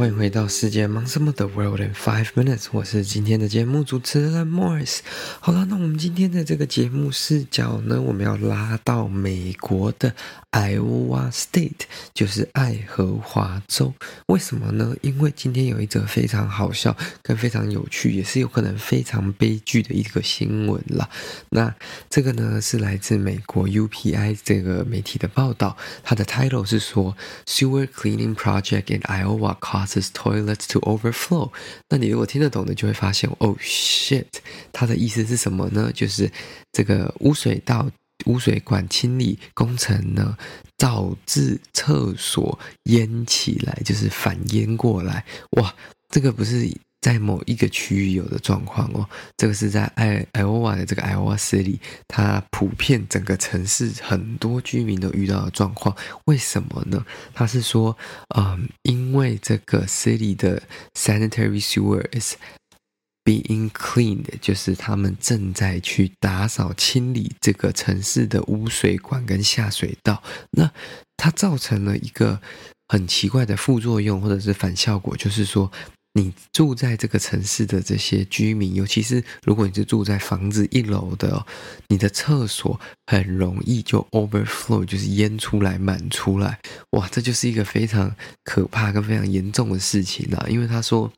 欢迎回到世界忙什么的 World in Five Minutes，我是今天的节目主持人 Morris。好了，那我们今天的这个节目视角呢，我们要拉到美国的 Iowa State，就是爱荷华州。为什么呢？因为今天有一则非常好笑、跟非常有趣，也是有可能非常悲剧的一个新闻啦。那这个呢，是来自美国 UPI 这个媒体的报道，它的 title 是说 Sewer Cleaning Project in Iowa Cost。Causes toilets to overflow。那你如果听得懂的，就会发现，Oh shit，它的意思是什么呢？就是这个污水道、污水管清理工程呢，导致厕所淹起来，就是反淹过来。哇，这个不是。在某一个区域有的状况哦，这个是在爱爱奥瓦的这个爱奥瓦 City，它普遍整个城市很多居民都遇到的状况。为什么呢？他是说，嗯，因为这个 City 的 Sanitary Sewer is being cleaned，就是他们正在去打扫清理这个城市的污水管跟下水道，那它造成了一个很奇怪的副作用或者是反效果，就是说。你住在这个城市的这些居民，尤其是如果你是住在房子一楼的，你的厕所很容易就 overflow，就是淹出来、满出来，哇，这就是一个非常可怕跟非常严重的事情啊！因为他说。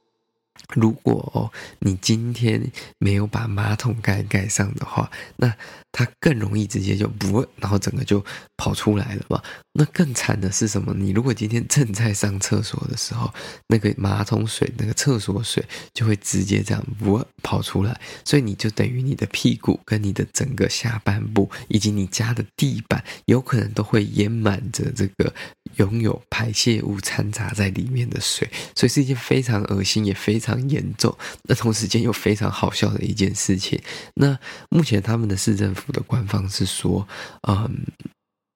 如果，你今天没有把马桶盖盖上的话，那它更容易直接就不，然后整个就跑出来了嘛。那更惨的是什么？你如果今天正在上厕所的时候，那个马桶水、那个厕所水就会直接这样不跑出来，所以你就等于你的屁股跟你的整个下半部以及你家的地板，有可能都会淹满着这个拥有排泄物掺杂在里面的水，所以是一件非常恶心也非常。严重，那同时间又非常好笑的一件事情。那目前他们的市政府的官方是说，嗯，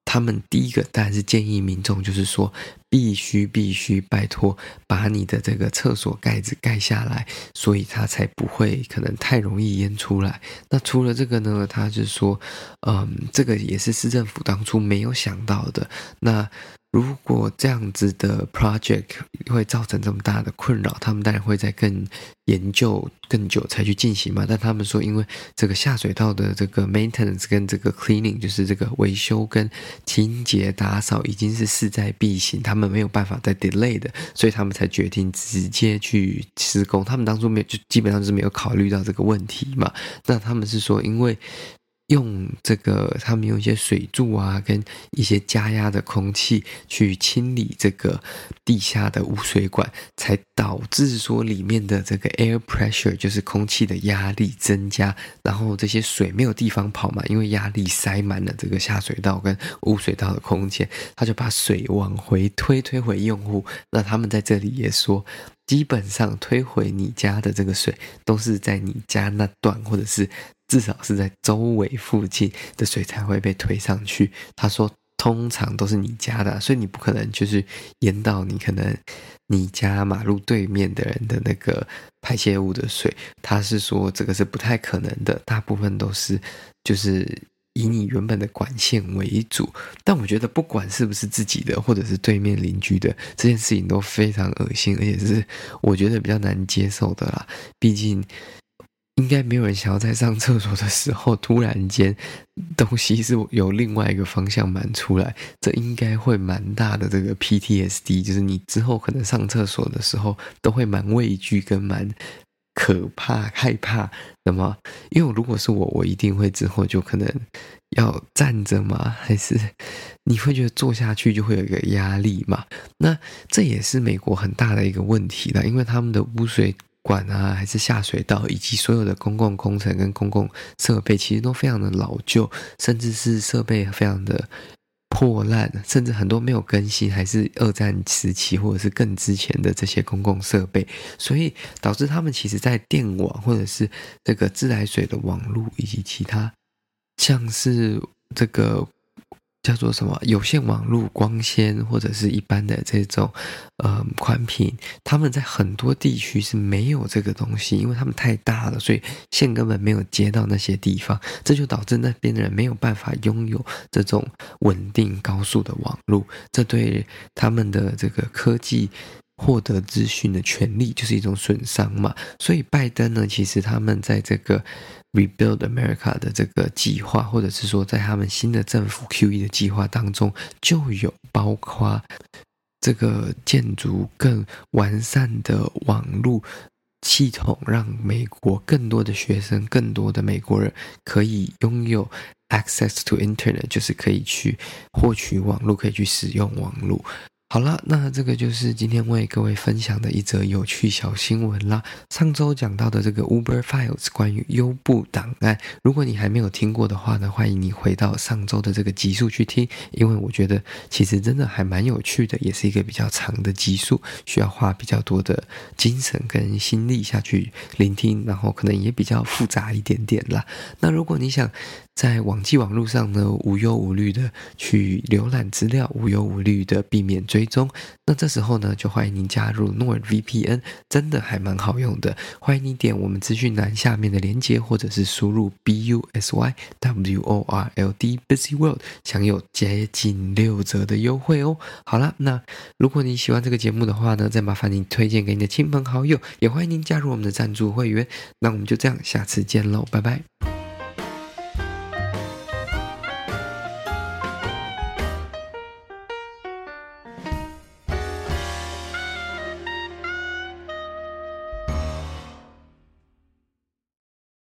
他们第一个当然是建议民众，就是说必须必须拜托把你的这个厕所盖子盖下来，所以它才不会可能太容易淹出来。那除了这个呢，他就说，嗯，这个也是市政府当初没有想到的。那如果这样子的 project 会造成这么大的困扰，他们当然会在更研究更久才去进行嘛。但他们说，因为这个下水道的这个 maintenance 跟这个 cleaning，就是这个维修跟清洁打扫已经是势在必行，他们没有办法再 delay 的，所以他们才决定直接去施工。他们当初没有，就基本上是没有考虑到这个问题嘛。那他们是说，因为。用这个，他们用一些水柱啊，跟一些加压的空气去清理这个地下的污水管，才导致说里面的这个 air pressure，就是空气的压力增加，然后这些水没有地方跑嘛，因为压力塞满了这个下水道跟污水道的空间，他就把水往回推，推回用户。那他们在这里也说，基本上推回你家的这个水，都是在你家那段，或者是。至少是在周围附近的水才会被推上去。他说，通常都是你家的，所以你不可能就是淹到你可能你家马路对面的人的那个排泄物的水。他是说这个是不太可能的，大部分都是就是以你原本的管线为主。但我觉得不管是不是自己的，或者是对面邻居的，这件事情都非常恶心，而且是我觉得比较难接受的啦。毕竟。应该没有人想要在上厕所的时候突然间东西是有另外一个方向满出来，这应该会蛮大的这个 PTSD，就是你之后可能上厕所的时候都会蛮畏惧跟蛮可怕害怕的吗？因为如果是我，我一定会之后就可能要站着吗？还是你会觉得坐下去就会有一个压力嘛？那这也是美国很大的一个问题了，因为他们的污水。管啊，还是下水道，以及所有的公共工程跟公共设备，其实都非常的老旧，甚至是设备非常的破烂，甚至很多没有更新，还是二战时期或者是更之前的这些公共设备，所以导致他们其实在电网或者是这个自来水的网络以及其他像是这个。叫做什么？有线网络、光纤或者是一般的这种呃宽频，他们在很多地区是没有这个东西，因为他们太大了，所以线根本没有接到那些地方，这就导致那边的人没有办法拥有这种稳定高速的网络，这对他们的这个科技获得资讯的权利就是一种损伤嘛。所以拜登呢，其实他们在这个。Rebuild America 的这个计划，或者是说，在他们新的政府 QE 的计划当中，就有包括这个建筑更完善的网络系统，让美国更多的学生、更多的美国人可以拥有 access to internet，就是可以去获取网络，可以去使用网络。好了，那这个就是今天为各位分享的一则有趣小新闻啦。上周讲到的这个 Uber Files 关于优步档案，如果你还没有听过的话呢，欢迎你回到上周的这个集数去听，因为我觉得其实真的还蛮有趣的，也是一个比较长的集数，需要花比较多的精神跟心力下去聆听，然后可能也比较复杂一点点啦。那如果你想在网际网络上呢，无忧无虑的去浏览资料，无忧无虑的避免追踪。那这时候呢，就欢迎您加入 NordVPN，真的还蛮好用的。欢迎你点我们资讯栏下面的链接，或者是输入 B U S Y W O R L D Busy World，享有接近六折的优惠哦。好了，那如果你喜欢这个节目的话呢，再麻烦您推荐给你的亲朋好友，也欢迎您加入我们的赞助会员。那我们就这样，下次见喽，拜拜。